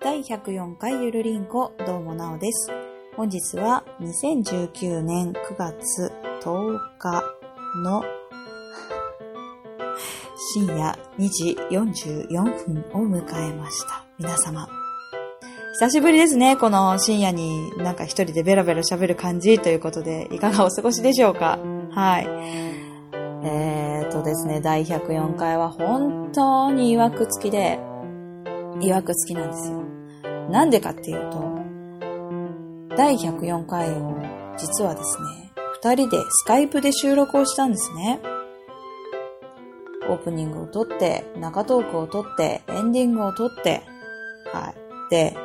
第104回ゆるりんこ、どうもなおです。本日は2019年9月10日の深夜2時44分を迎えました。皆様。久しぶりですね。この深夜になんか一人でベラベラ喋る感じということで、いかがお過ごしでしょうか？はい。えーとですね、第104回は本当に曰く付きで、曰く付きなんですよ。なんでかっていうと、第104回を実はですね、二人でスカイプで収録をしたんですね。オープニングを撮って、中トークを撮って、エンディングを撮って、はい。で、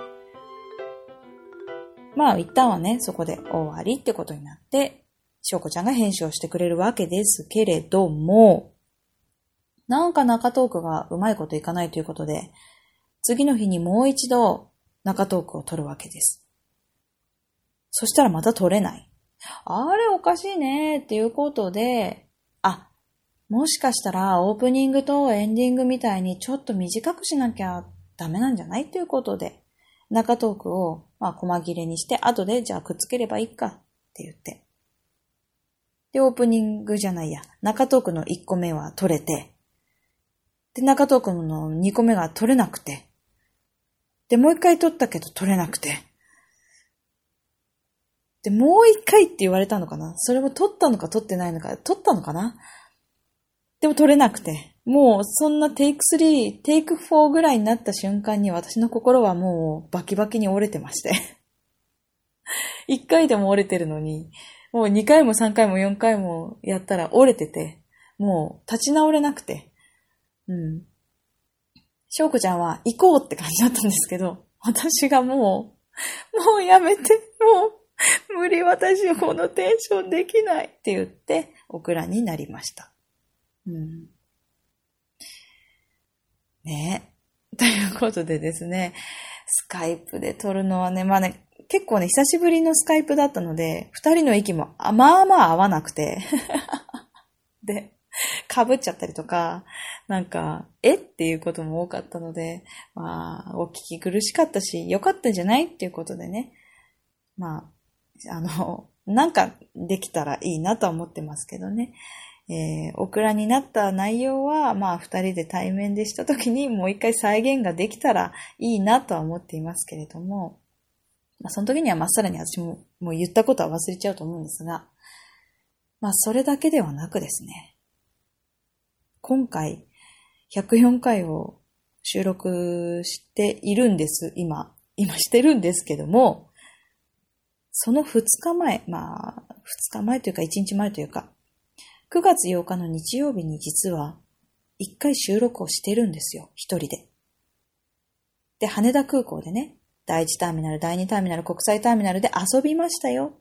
まあ一旦はね、そこで終わりってことになって、しょうこちゃんが編集をしてくれるわけですけれども、なんか中トークがうまいこといかないということで、次の日にもう一度中トークを撮るわけです。そしたらまた撮れない。あれおかしいねっていうことで、あ、もしかしたらオープニングとエンディングみたいにちょっと短くしなきゃダメなんじゃないっていうことで、中トークをまあ細切れにして、後でじゃあくっつければいいかって言って。で、オープニングじゃないや、中トークの1個目は取れて、で、中トークの2個目が取れなくて、で、もう一回取ったけど取れなくて、で、もう一回って言われたのかな？それも取ったのか取ってないのか、取ったのかな？でも取れなくて、もうそんなテイク3、テイク4ぐらいになった瞬間に私の心はもうバキバキに折れてまして。一回でも折れてるのに、もう2回も3回も4回もやったら折れてて、もう立ち直れなくて。うん。翔子ちゃんは行こうって感じだったんですけど、私がもう、もうやめて、もう、無理私このテンションできないって言って、オクラになりました。うん。ね。ということでですね、スカイプで撮るのはね、まあね、結構ね、久しぶりのスカイプだったので、二人の息も、あまあまあ合わなくて。で、被っちゃったりとか、なんか、え？っていうことも多かったので、まあ、お聞き苦しかったし、良かったんじゃない？っていうことでね、まあ、あの、なんかできたらいいなとは思ってますけどね。えー、オクラになった内容は、まあ、二人で対面でした時にもう一回再現ができたらいいなとは思っていますけれども、まあ、その時にはまっさらに私ももう言ったことは忘れちゃうと思うんですが、まあ、それだけではなくですね、今回、104回を収録しているんです、今。今してるんですけども、その2日前、まあ、2日前というか1日前というか、9月8日の日曜日に実は、1回収録をしてるんですよ、一人で。で、羽田空港でね、第1ターミナル、第2ターミナル、国際ターミナルで遊びましたよ。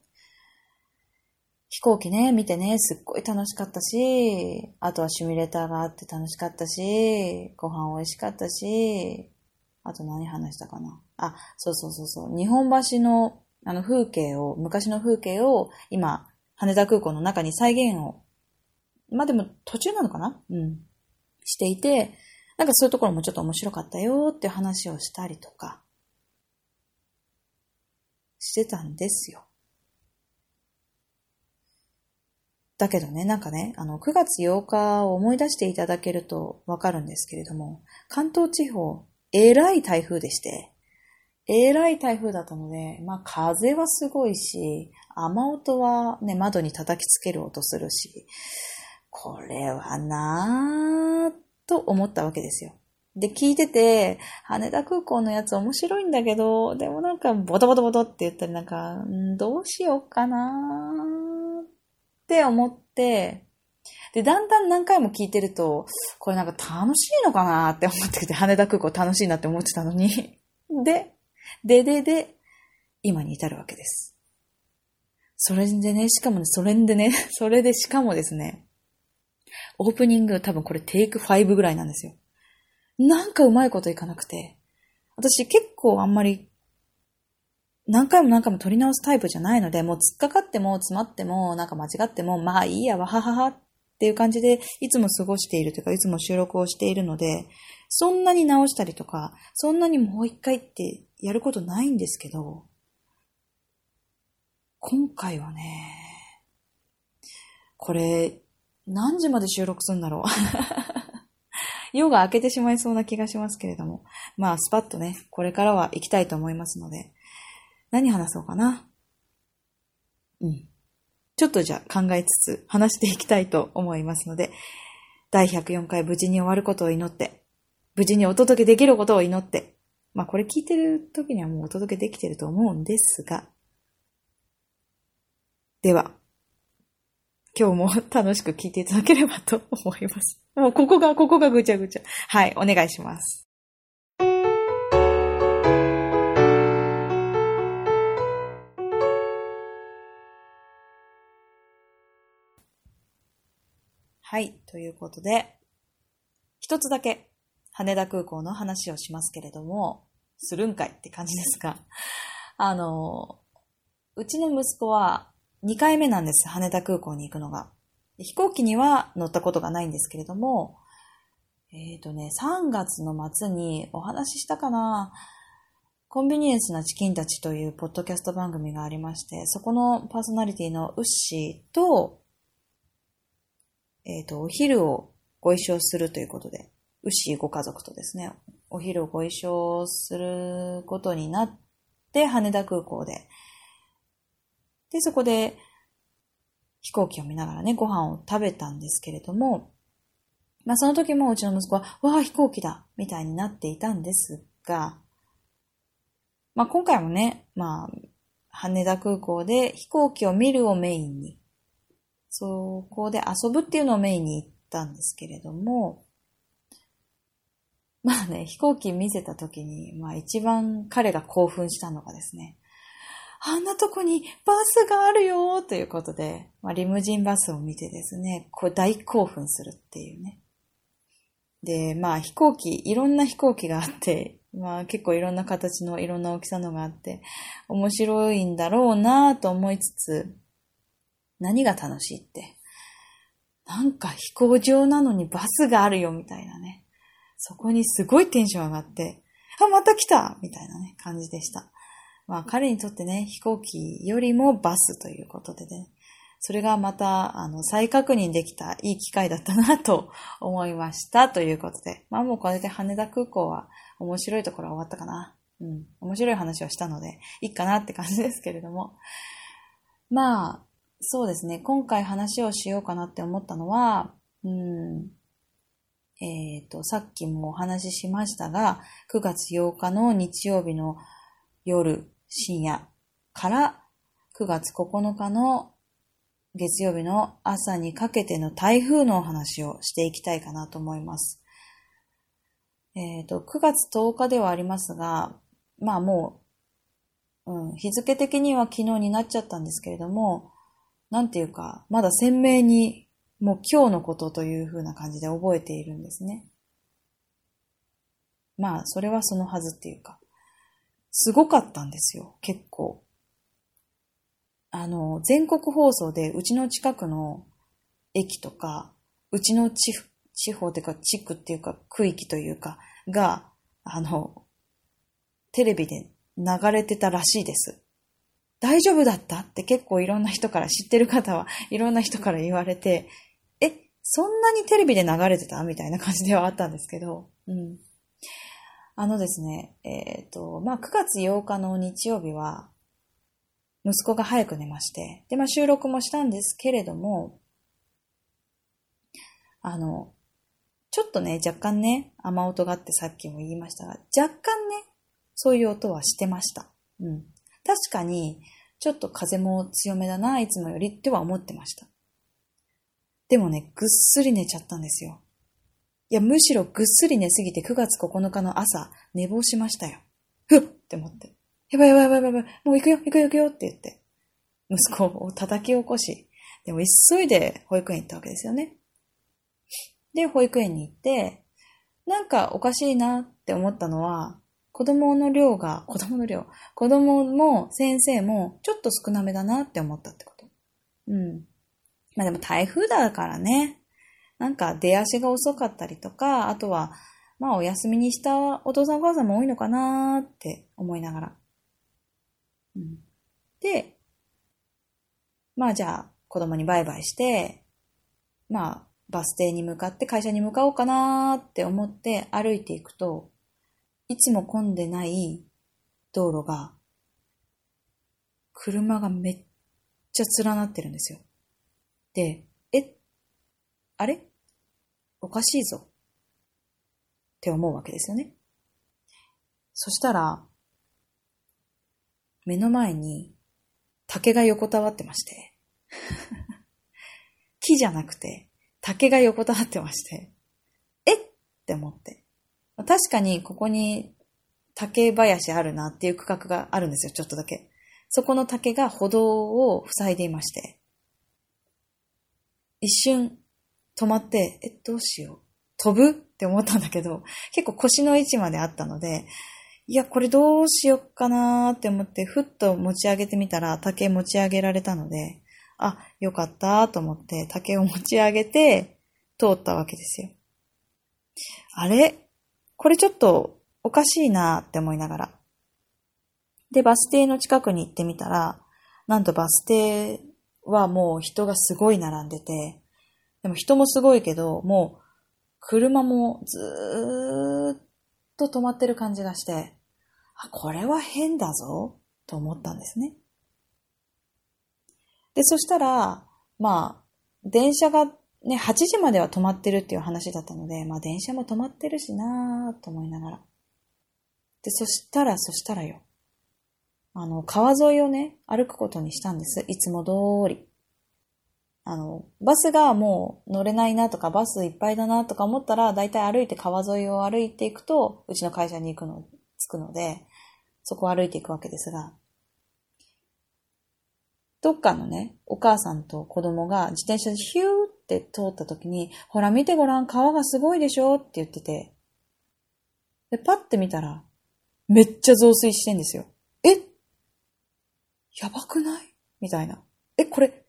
飛行機ね、見てね、すっごい楽しかったし、あとはシミュレーターがあって楽しかったし、ご飯美味しかったし、あと何話したかな？あ、そうそうそうそう。日本橋のあの風景を、昔の風景を今、羽田空港の中に再現を、まあでも途中なのかな？うん。していて、なんかそういうところもちょっと面白かったよって話をしたりとか、してたんですよ。だけどね、なんかね、あの、9月8日を思い出していただけるとわかるんですけれども、関東地方、えらい台風でして、えらい台風だったので、まあ風はすごいし、雨音はね、窓に叩きつける音するし、これはなぁ、と思ったわけですよ。で、聞いてて、羽田空港のやつ面白いんだけど、でもなんかボトボトボトって言ったりなんか、んどうしようかなぁって思って、で、だんだん何回も聞いてると、これなんか楽しいのかなって思ってきて、羽田空港楽しいなって思ってたのに。で、ででで、今に至るわけです。それでね、しかもね、それでね、それでしかもですね、オープニング多分これテイク5ぐらいなんですよ。なんかうまいこといかなくて。私結構あんまり何回も何回も撮り直すタイプじゃないので、もう突っかかっても詰まってもなんか間違っても、まあいいや、わはははっっていう感じで、いつも過ごしているというか、いつも収録をしているので、そんなに直したりとか、そんなにもう一回ってやることないんですけど、今回はね、これ、何時まで収録するんだろう 夜が明けてしまいそうな気がしますけれども。まあ、スパッとね、これからは行きたいと思いますので、何話そうかな？うん。ちょっとじゃあ考えつつ話していきたいと思いますので、第104回無事に終わることを祈って、無事にお届けできることを祈って、まあこれ聞いてる時にはもうお届けできてると思うんですが、では、今日も楽しく聞いていただければと思います。もうここが、ここがぐちゃぐちゃ。はい、お願いします。はい、ということで、一つだけ羽田空港の話をしますけれども、するんかいって感じですが、あの、うちの息子は2回目なんです、羽田空港に行くのが。飛行機には乗ったことがないんですけれども、えっ、ー、とね、3月の末にお話ししたかなコンビニエンスなチキンたちというポッドキャスト番組がありまして、そこのパーソナリティのウッシーと、えっ、ー、と、お昼をご一緒するということで、牛ご家族とですね、お昼をご一緒することになって、羽田空港で。で、そこで飛行機を見ながらね、ご飯を食べたんですけれども、まあその時もうちの息子は、わあ飛行機だみたいになっていたんですが、まあ今回もね、まあ羽田空港で飛行機を見るをメインにそこで遊ぶっていうのをメインに行ったんですけれども、まあね、飛行機見せた時に、まあ一番彼が興奮したのがですね、あんなとこにバスがあるよということで、まあ、リムジンバスを見てですね、こう大興奮するっていうね。で、まあ飛行機、いろんな飛行機があって、まあ結構いろんな形のいろんな大きさのがあって、面白いんだろうなと思いつつ、何が楽しいって。なんか飛行場なのにバスがあるよみたいなね。そこにすごいテンション上がって、あ、また来たみたいなね、感じでした。まあ彼にとってね、飛行機よりもバスということでね、それがまた、あの、再確認できたいい機会だったなと思いましたということで、まあもうこれで羽田空港は面白いところは終わったかな。うん、面白い話をしたので、いいかなって感じですけれども。まあ、そうですね。今回話をしようかなって思ったのは、うん、えっ、ー、と、さっきもお話ししましたが、9月8日の日曜日の夜、深夜から9月9日の月曜日の朝にかけての台風のお話をしていきたいかなと思います。えっ、ー、と、9月10日ではありますが、まあもう、うん、日付的には昨日になっちゃったんですけれども、なんていうか、まだ鮮明にもう今日のことという風な感じで覚えているんですね。まあ、それはそのはずっていうか、すごかったんですよ、結構。あの、全国放送でうちの近くの駅とか、うちの地地方っていうか地区っていうか区域というかが、あの、テレビで流れてたらしいです。大丈夫だった？って結構いろんな人から知ってる方はいろんな人から言われて、え、そんなにテレビで流れてたみたいな感じではあったんですけど、うん。あのですね、えっ、ー、と、まあ、9月8日の日曜日は、息子が早く寝まして、で、まあ、収録もしたんですけれども、あの、ちょっとね、若干ね、雨音があってさっきも言いましたが、若干ね、そういう音はしてました。うん。確かに、ちょっと風も強めだな、いつもよりっては思ってました。でもね、ぐっすり寝ちゃったんですよ。いや、むしろぐっすり寝すぎて9月9日の朝、寝坊しましたよ。ふっって思って。やばいやばいやばいやばい、もう行くよ、行くよ、行くよって言って、息子を叩き起こし、でも急いで保育園行ったわけですよね。で、保育園に行って、なんかおかしいなって思ったのは、子供の量が、子供の量、子供も先生もちょっと少なめだなって思ったってこと。うん。まあでも台風だからね。なんか出足が遅かったりとか、あとは、まあお休みにしたお父さんお母さんも多いのかなって思いながら。うん、で、まあじゃあ子供にバイバイして、まあバス停に向かって会社に向かおうかなって思って歩いていくと、いつも混んでない道路が、車がめっちゃ連なってるんですよ。で、え、あれ？おかしいぞ。って思うわけですよね。そしたら、目の前に竹が横たわってまして、木じゃなくて竹が横たわってまして、え？って思って。確かにここに竹林あるなっていう区画があるんですよ、ちょっとだけ。そこの竹が歩道を塞いでいまして。一瞬止まって、え、どうしよう。飛ぶ？って思ったんだけど、結構腰の位置まであったので、いや、これどうしよっかなーって思って、ふっと持ち上げてみたら、竹持ち上げられたので、あ、よかったーと思って、竹を持ち上げて、通ったわけですよ。あれ？これちょっとおかしいなって思いながら。で、バス停の近くに行ってみたら、なんとバス停はもう人がすごい並んでて、でも人もすごいけど、もう車もずーっと止まってる感じがして、あ、これは変だぞ、と思ったんですね。で、そしたら、まあ、電車がね、8時までは止まってるっていう話だったので、まあ電車も止まってるしなぁと思いながら。で、そしたら、そしたらよ。あの、川沿いをね、歩くことにしたんです。いつも通り。あの、バスがもう乗れないなとか、バスいっぱいだなとか思ったら、だいたい歩いて川沿いを歩いていくと、うちの会社に行くの、着くので、そこを歩いていくわけですが、どっかのね、お母さんと子供が自転車でヒューっって通った時に、ほら見てごらん、川がすごいでしょって言ってて、で、パッて見たら、めっちゃ増水してんですよ。え？やばくない？みたいな。え、これ、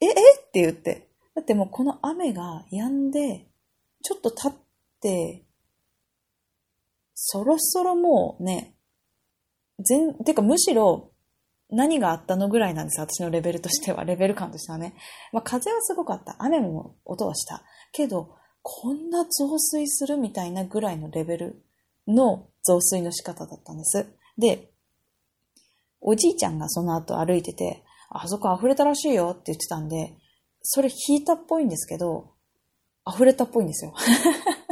え、え？って言って。だってもうこの雨が止んで、ちょっと経って、そろそろもうね、全、てかむしろ何があったのぐらいなんです。私のレベルとしては、レベル感としてはね。まあ風はすごかった。雨も音はした。けど、こんな増水するみたいなぐらいのレベルの増水の仕方だったんです。で、おじいちゃんがその後歩いてて、あそこ溢れたらしいよって言ってたんで、それ引いたっぽいんですけど、溢れたっぽいんですよ。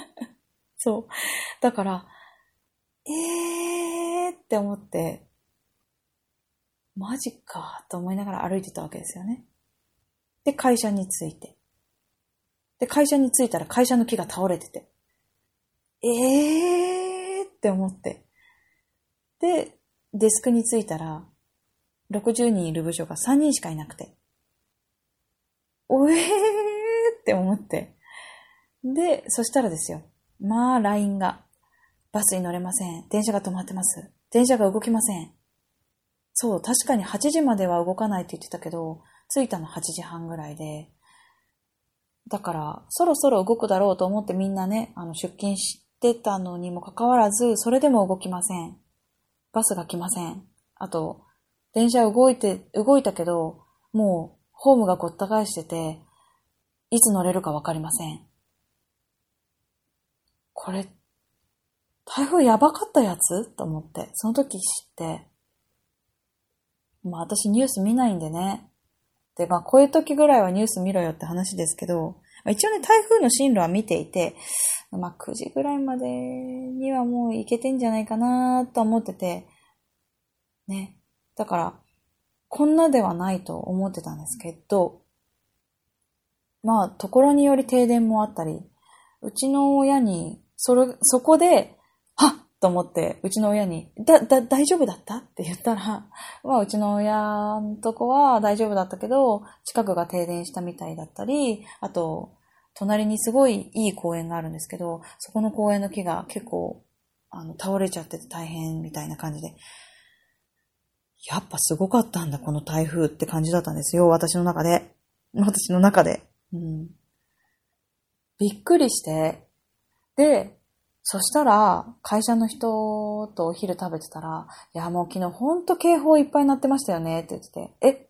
そう。だから、えーって思って、マジかと思いながら歩いてたわけですよね。で、会社に着いて。で、会社に着いたら会社の木が倒れてて。えーって思って。で、デスクに着いたら、60人いる部署が3人しかいなくて。おえーって思って。で、そしたらですよ。まあ、LINE が。バスに乗れません。電車が止まってます。電車が動きません。そう、確かに8時までは動かないって言ってたけど、着いたの8時半ぐらいで。だから、そろそろ動くだろうと思ってみんなね、あの、出勤してたのにもかかわらず、それでも動きません。バスが来ません。あと、電車動いて、動いたけど、もう、ホームがごった返してて、いつ乗れるかわかりません。これ、台風やばかったやつ？と思って、その時知って、まあ私ニュース見ないんでね。で、まあこういう時ぐらいはニュース見ろよって話ですけど、まあ、一応ね、台風の進路は見ていて、まあ9時ぐらいまでにはもう行けてんじゃないかなと思ってて、ね。だから、こんなではないと思ってたんですけど、まあ、ところにより停電もあったり、うちの親に、それ、そこで、と思って、うちの親に、だ、だ、大丈夫だった？って言ったら、まあ、うちの親のとこは大丈夫だったけど、近くが停電したみたいだったり、あと、隣にすごいいい公園があるんですけど、そこの公園の木が結構、あの、倒れちゃってて大変みたいな感じで。やっぱすごかったんだ、この台風って感じだったんですよ、私の中で。私の中で。うん。びっくりして、で、そしたら、会社の人とお昼食べてたら、いや、もう昨日ほんと警報いっぱいになってましたよね、って言ってて、え、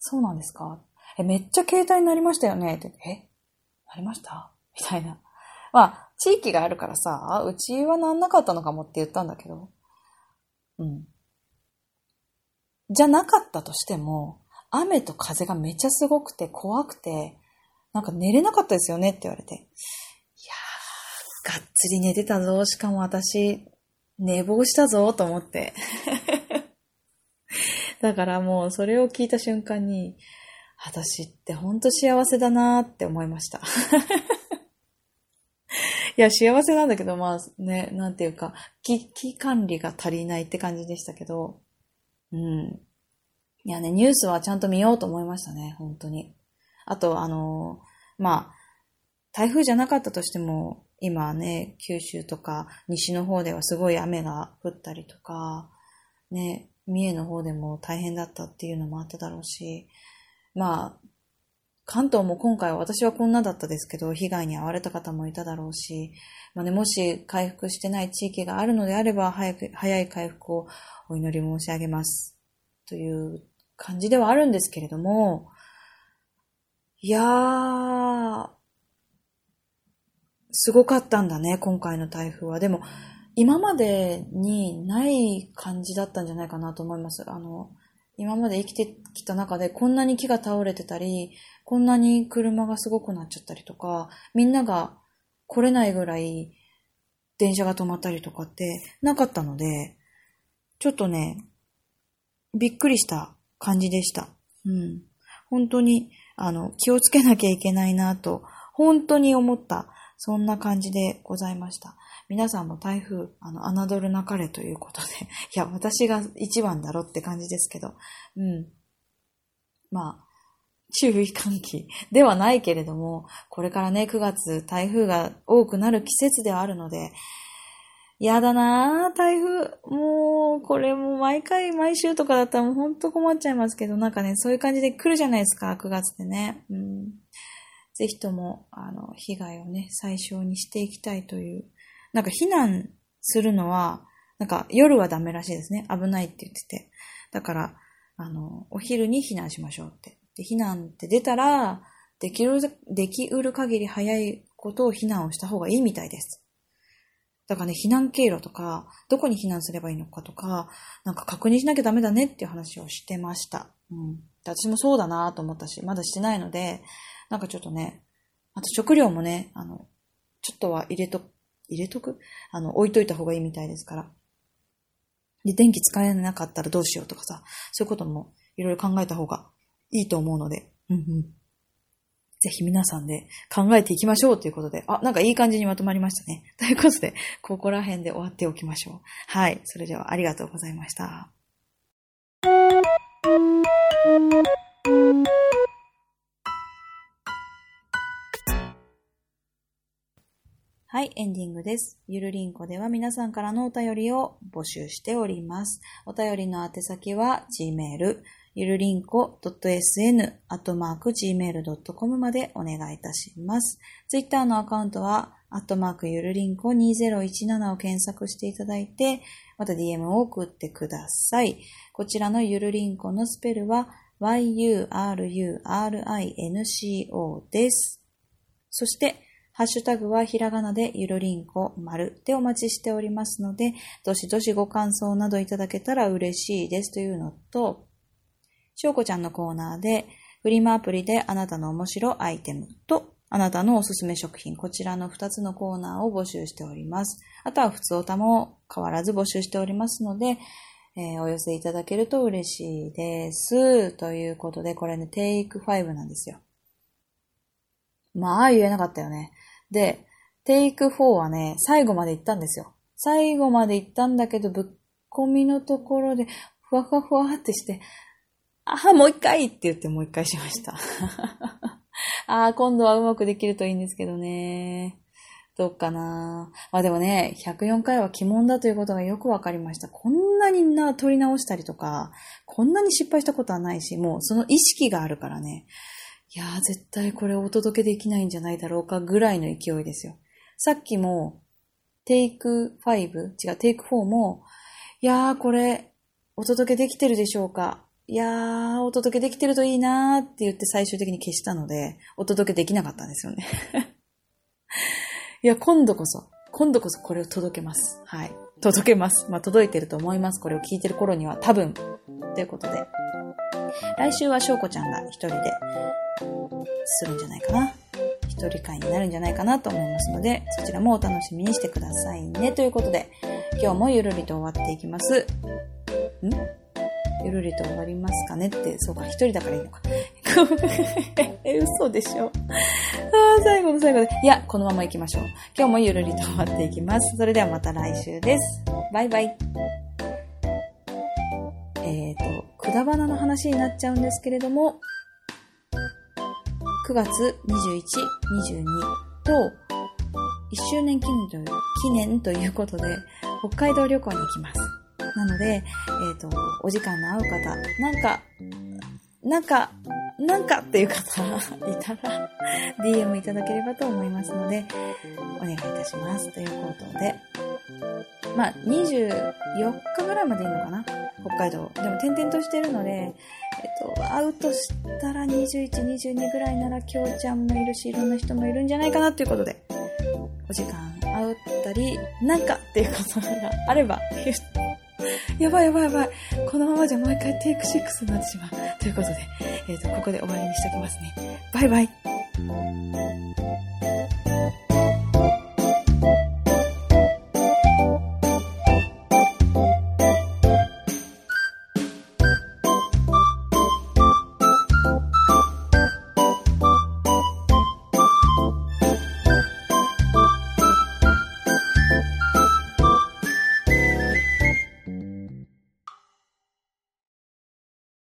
そうなんですか？え、めっちゃ携帯になりましたよね、って言って、え、なりました？みたいな。まあ、地域があるからさ、うちはなんなかったのかもって言ったんだけど、うん。じゃなかったとしても、雨と風がめっちゃすごくて怖くて、なんか寝れなかったですよねって言われて。がっつり寝てたぞ。しかも私、寝坊したぞ、と思って。だからもうそれを聞いた瞬間に、私ってほんと幸せだなーって思いました。いや、幸せなんだけど、まあね、なんていうか、危機管理が足りないって感じでしたけど、うん。いやね、ニュースはちゃんと見ようと思いましたね、本当に。あと、あのまあ、台風じゃなかったとしても、今ね、九州とか西の方ではすごい雨が降ったりとか、ね、三重の方でも大変だったっていうのもあっただろうし、まあ、関東も今回は私はこんなだったですけど、被害に遭われた方もいただろうし、まあね、もし回復してない地域があるのであれば、早く、早い回復をお祈り申し上げます。という感じではあるんですけれども、いやー、すごかったんだね、今回の台風は。でも、今までにない感じだったんじゃないかなと思います。あの、今まで生きてきた中でこんなに木が倒れてたり、こんなに車がすごくなっちゃったりとか、みんなが来れないぐらい電車が止まったりとかってなかったので、ちょっとね、びっくりした感じでした。うん。本当に、あの、気をつけなきゃいけないなと、本当に思った、そんな感じでございました。皆さんも台風、あの、侮るなかれということで、いや、私が一番だろって感じですけど、うん。まあ、注意喚起ではないけれども、これからね、9月台風が多くなる季節ではあるので、やだなぁ、台風。もう、これもう毎回、毎週とかだったらもうほんと困っちゃいますけど、なんかね、そういう感じで来るじゃないですか、9月でね。うん。ぜひとも、あの、被害をね、最小にしていきたいという。なんか避難するのは、なんか夜はダメらしいですね。危ないって言ってて。だから、あの、お昼に避難しましょうって。で、避難って出たら、できる、できうる限り早いことを避難をした方がいいみたいです。だからね、避難経路とか、どこに避難すればいいのかとか、なんか確認しなきゃダメだねっていう話をしてました。うん。私もそうだなと思ったし、まだしてないので、なんかちょっとね、あと食料もね、あの、ちょっとは入れと、入れとく？あの、置いといた方がいいみたいですから。で、電気使えなかったらどうしようとかさ、そういうこともいろいろ考えた方がいいと思うので、うんうん。ぜひ皆さんで考えていきましょうということで、あ、なんかいい感じにまとまりましたね。ということで、ここら辺で終わっておきましょう。はい。それではありがとうございました。はい、エンディングです。ゆるりんこでは皆さんからのお便りを募集しております。お便りの宛先は gmail、ゆるりんこ .sn、アットマーク gmail.com までお願いいたします。ツイッターのアカウントは、アットマークゆるりんこ2017を検索していただいて、また DM を送ってください。こちらのゆるりんこのスペルは、yurinco です。そして、ハッシュタグはひらがなでゆるりんこ丸でお待ちしておりますので、どしどしご感想などいただけたら嬉しいですというのと、しょうこちゃんのコーナーで、フリマアプリであなたの面白アイテムと、あなたのおすすめ食品、こちらの2つのコーナーを募集しております。あとは普通おたも変わらず募集しておりますので、えーお寄せいただけると嬉しいです。ということで、これね、テイク5なんですよ。まあ、言えなかったよね。で、テイク4はね、最後まで行ったんですよ。最後まで行ったんだけど、ぶっ込みのところで、ふわふわふわってして、ああ、もう一回って言ってもう一回しました。ああ、今度はうまくできるといいんですけどね。どうかなまあでもね、104回は鬼門だということがよくわかりました。こんなにな取り直したりとか、こんなに失敗したことはないし、もうその意識があるからね。いやー、絶対これお届けできないんじゃないだろうかぐらいの勢いですよ。さっきも、テイク5、違う、テイク4も、いやー、これ、お届けできてるでしょうかいやー、お届けできてるといいなーって言って最終的に消したので、お届けできなかったんですよね。いや、今度こそ、今度こそこれを届けます。はい。届けます。まあ、届いてると思います。これを聞いてる頃には多分。ということで。来週は翔子ちゃんが一人でするんじゃないかな。一人会になるんじゃないかなと思いますので、そちらもお楽しみにしてくださいね。ということで、今日もゆるりと終わっていきます。ん？ゆるりと終わりますかねって、そうか、一人だからいいのか。え、嘘でしょ。ああ、最後の最後で。いや、このまま行きましょう。今日もゆるりと終わっていきます。それではまた来週です。バイバイ。えっ、ー、と、くだばなの話になっちゃうんですけれども、9月21、22と、1周年記念という記念ということで、北海道旅行に行きます。なので、えっ、ー、と、お時間の合う方、なんか、なんか、なんかっていう方 いたら、DM いただければと思いますので、お願いいたします。ということで、まあ、24日ぐらいまでいいのかな北海道。でも転々としてるので、えっと、会うとしたら21、22ぐらいなら、きょうちゃんもいるし、いろんな人もいるんじゃないかなということで、お時間会ったり、なんかっていうことがあれば、やばいやばいやばい。このままじゃもう一回テイク6になってしまう。ということで、えっ、と、ここで終わりにしときますね。バイバイ。